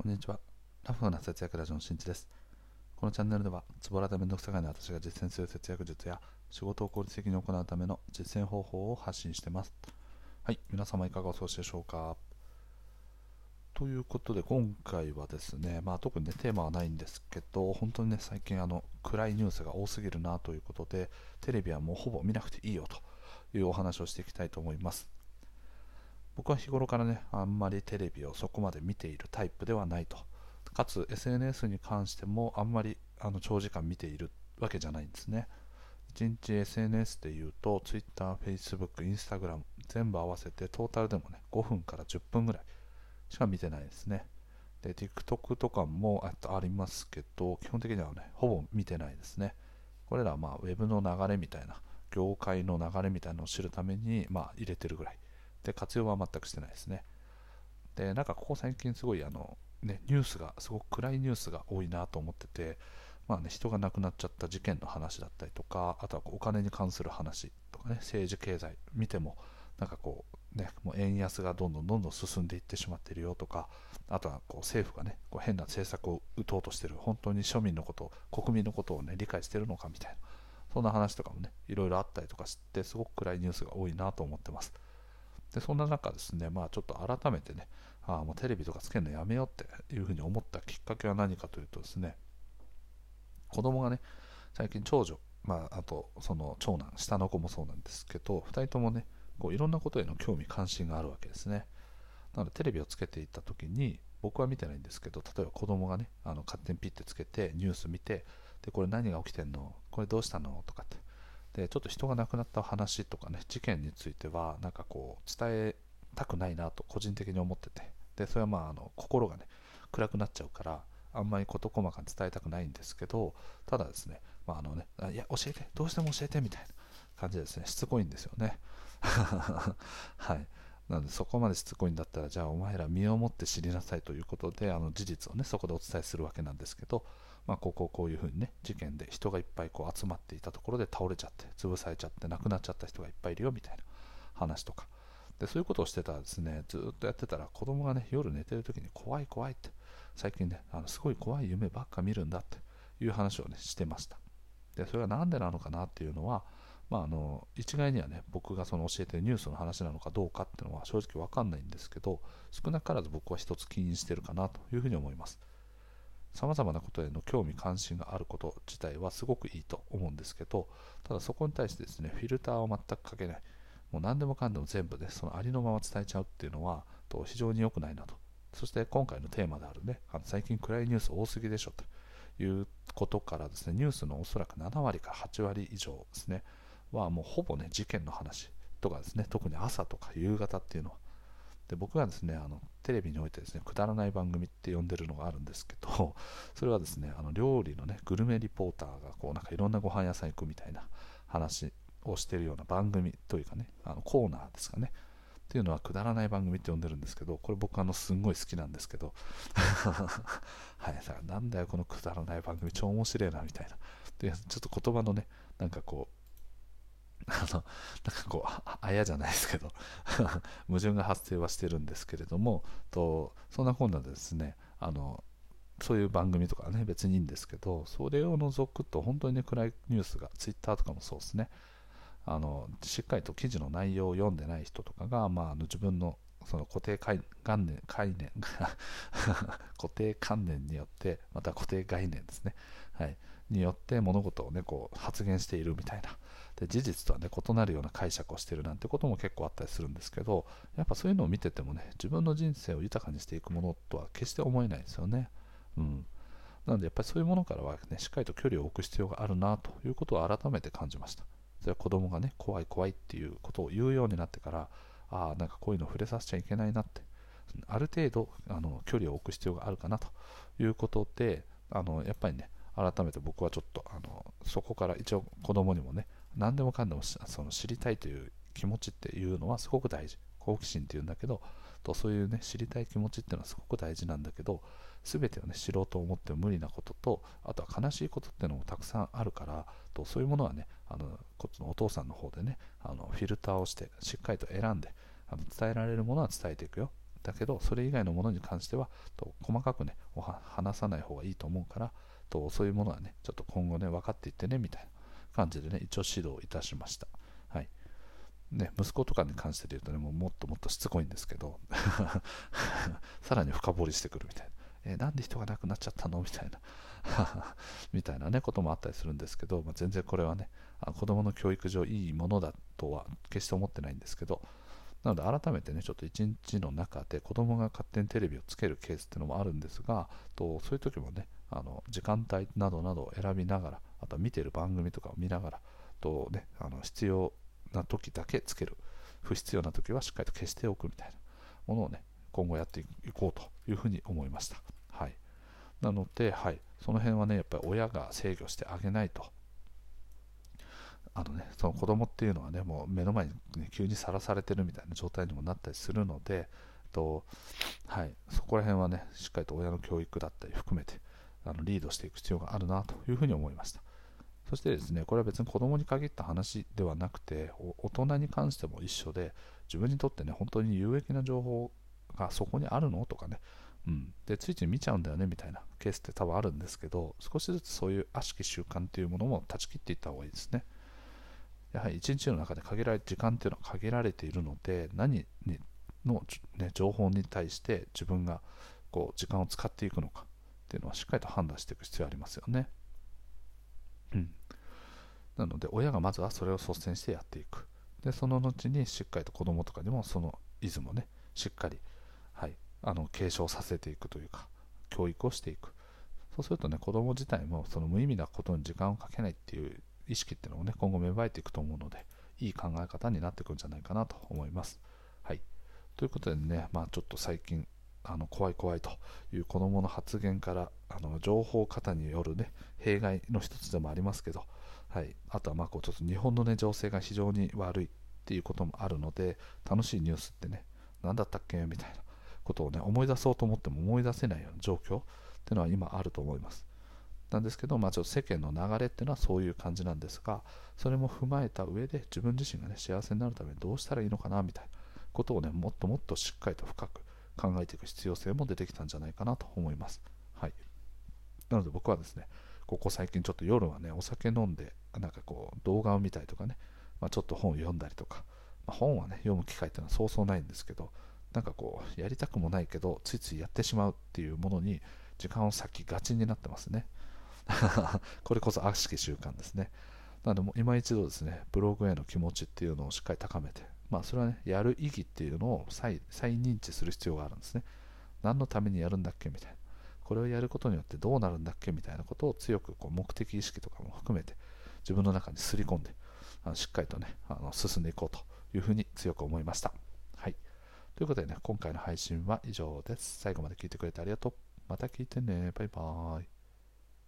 こんにちは。ラフな節約ラジオのしんちです。このチャンネルでは、つぼらでめんどくさがいの私が実践する節約術や、仕事を効率的に行うための実践方法を発信しています。はい、皆様いかがお過ごしでしょうか。ということで、今回はですね、まあ、特に、ね、テーマはないんですけど、本当にね、最近あの暗いニュースが多すぎるなということで、テレビはもうほぼ見なくていいよというお話をしていきたいと思います。僕は日頃からね、あんまりテレビをそこまで見ているタイプではないと。かつ SNS に関してもあんまりあの長時間見ているわけじゃないんですね。1日 SNS で言うと Twitter、Facebook、Instagram 全部合わせてトータルでもね5分から10分ぐらいしか見てないですね。で、TikTok とかもありますけど、基本的にはね、ほぼ見てないですね。これらはまあ Web の流れみたいな、業界の流れみたいなのを知るためにまあ入れてるぐらい。で活用は全くしてないですね。でなんかここ最近すごいあのねニュースがすごく暗いニュースが多いなと思っててまあね人が亡くなっちゃった事件の話だったりとかあとはお金に関する話とかね政治経済見てもなんかこうねもう円安がどんどんどんどん進んでいってしまってるよとかあとはこう政府がねこう変な政策を打とうとしてる本当に庶民のこと国民のことをね理解してるのかみたいなそんな話とかもねいろいろあったりとかしてすごく暗いニュースが多いなと思ってます。でそんな中ですね、まあ、ちょっと改めてね、あもうテレビとかつけるのやめようっていうふうに思ったきっかけは何かというとですね、子供がね、最近長女、まあ、あとその長男、下の子もそうなんですけど、2人ともね、こういろんなことへの興味関心があるわけですね。なのでテレビをつけていった時に、僕は見てないんですけど、例えば子供がね、あの勝手にピッてつけて、ニュース見て、で、これ何が起きてんの？これどうしたの？とかってでちょっと人が亡くなった話とかね事件についてはなんかこう伝えたくないなと個人的に思ってて。でそれはまああの心がね暗くなっちゃうからあんまり事細かに伝えたくないんですけどただですね,、まああのねいや教えてどうしても教えてみたいな感じでですねしつこいんですよね。はい。なのでそこまでしつこいんだったらじゃあお前ら身をもって知りなさいということであの事実をねそこでお伝えするわけなんですけどまあ、こここういうふうにね事件で人がいっぱいこう集まっていたところで倒れちゃって潰されちゃって亡くなっちゃった人がいっぱいいるよみたいな話とか。でそういうことをしてたらですねずっとやってたら子供がね夜寝てる時に怖い怖いって最近ねあのすごい怖い夢ばっか見るんだっていう話をねしてました。でそれは何でなのかなっていうのはまあ、あの一概にはね僕がその教えてるニュースの話なのかどうかっていうのは正直分かんないんですけど少なからず僕は一つ起因してるかなというふうに思います。さまざまなことへの興味関心があること自体はすごくいいと思うんですけどただそこに対してですねフィルターを全くかけない。もう何でもかんでも全部でそのありのまま伝えちゃうっていうのはと非常に良くないなと。そして今回のテーマであるねあの最近暗いニュース多すぎでしょということからですねニュースのおそらく7割から8割以上ですねはもうほぼね事件の話とかですね特に朝とか夕方っていうのはで僕がですねあのテレビにおいてですねくだらない番組って呼んでるのがあるんですけど それはですねあの料理のねグルメリポーターがこうなんかいろんなご飯屋さん行くみたいな話をしてるような番組というかねあのコーナーですかね。っていうのはくだらない番組って呼んでるんですけどこれ僕あのすんごい好きなんですけど はいだからなんだよこのくだらない番組超面白いなみたいな。でちょっと言葉のねなんかこうの、なんかこう、あやじゃないですけど 矛盾が発生はしてるんですけれども、とそんなこんなでですね、あの、そういう番組とかね、別にいいんですけど、それを除くと、本当にね、暗いニュースが、ツイッターとかもそうですね、あのしっかりと記事の内容を読んでない人とかが、まあ、自分のその固定概念概念 固定観念によってまた固定概念ですね、はい、によって物事をねこう発言しているみたいなで事実とはね異なるような解釈をしてるなんてことも結構あったりするんですけどやっぱそういうのを見ててもね自分の人生を豊かにしていくものとは決して思えないですよね。うん。なのでやっぱりそういうものからはねしっかりと距離を置く必要があるなということを改めて感じました。それは子供がね怖い怖いっていうことを言うようになってからああなんかこういうの触れさせちゃいけないなって。ある程度あの距離を置く必要があるかなということであのやっぱりね改めて僕はちょっとあのそこから一応子供にもね何でもかんでもその知りたいという気持ちっていうのはすごく大事。好奇心っていうんだけどとそういうね知りたい気持ちっていうのはすごく大事なんだけど全てをね知ろうと思っても無理なこととあとは悲しいことっていうのもたくさんあるからとそういうものはねあのこっちのお父さんの方でねあのフィルターをしてしっかりと選んであの伝えられるものは伝えていくよ。だけどそれ以外のものに関してはと細かくね話さない方がいいと思うからとそういうものはねちょっと今後ね分かっていってねみたいな。感じでね一応指導いたしました。はい。ね、息子とかに関して言うとね、もうもっともっとしつこいんですけど、さらに深掘りしてくるみたいな。えー、なんで人が亡くなっちゃったの？みたいな。みたいなね、こともあったりするんですけど、まあ、全然これはね、あ子供の教育上いいものだとは決して思ってないんですけど、なので改めてね、ちょっと一日の中で子供が勝手にテレビをつけるケースっていうのもあるんですが、とそういう時もね、あの時間帯などなどを選びながら、あと見てる番組とかを見ながら、とね、あの必要な時だけつける、不必要な時はしっかりと消しておくみたいなものをね、今後やっていこうというふうに思いました。はい、なので、はい、その辺はね、やっぱり親が制御してあげないと。あのね、その子供っていうのはね、もう目の前に、ね、急にさらされてるみたいな状態にもなったりするので、とはい、そこら辺はね、しっかりと親の教育だったり含めてあのリードしていく必要があるなというふうに思いました。そしてですね、これは別に子供に限った話ではなくて、大人に関しても一緒で、自分にとってね、本当に有益な情報がそこにあるのとかね、うん、でついつい見ちゃうんだよねみたいなケースって多分あるんですけど、少しずつそういう悪しき習慣っていうものも断ち切っていった方がいいですね。やはり一日の中で限られ時間っていうのは限られているので、何にの、ね、情報に対して自分がこう時間を使っていくのかっていうのはしっかりと判断していく必要ありますよね。うん。なので、親がまずはそれを率先してやっていく。で、その後にしっかりと子供とかにもそのイズムをね、しっかり、はい、あの継承させていくというか、教育をしていく。そうするとね、子供自体もその無意味なことに時間をかけないっていう意識っていうのもね、今後芽生えていくと思うので、いい考え方になっていくんじゃないかなと思います。はい。ということでね、まあちょっと最近、あの怖い怖いという子どもの発言からあの情報過多による、ね、弊害の一つでもありますけど、はい、あとはまあこうちょっと日本の、ね、情勢が非常に悪いっていうこともあるので楽しいニュースってね何だったっけみたいなことをね思い出そうと思っても思い出せないような状況っていうのは今あると思いますなんですけど、まあ、ちょっと世間の流れっていうのはそういう感じなんですがそれも踏まえた上で自分自身がね幸せになるためにどうしたらいいのかなみたいなことをねもっともっとしっかりと深く考えていく必要性も出てきたんじゃないかなと思います。はい。なので僕はですね、ここ最近ちょっと夜はね、お酒飲んで、なんかこう動画を見たりとかね、まあ、ちょっと本を読んだりとか、まあ、本はね、読む機会っていうのはそうそうないんですけど、なんかこう、やりたくもないけど、ついついやってしまうっていうものに時間を割きがちになってますね。これこそ悪しき習慣ですね。なので、も今一度ですね、ブログへの気持ちっていうのをしっかり高めて、まあ、それはね、やる意義っていうのを再再認知する必要があるんですね。何のためにやるんだっけみたいな。これをやることによってどうなるんだっけみたいなことを強くこう目的意識とかも含めて自分の中にすり込んであのしっかりとねあの進んでいこうというふうに強く思いました。はい。ということでね、今回の配信は以上です。最後まで聞いてくれてありがとう。また聞いてね。バイバーイ。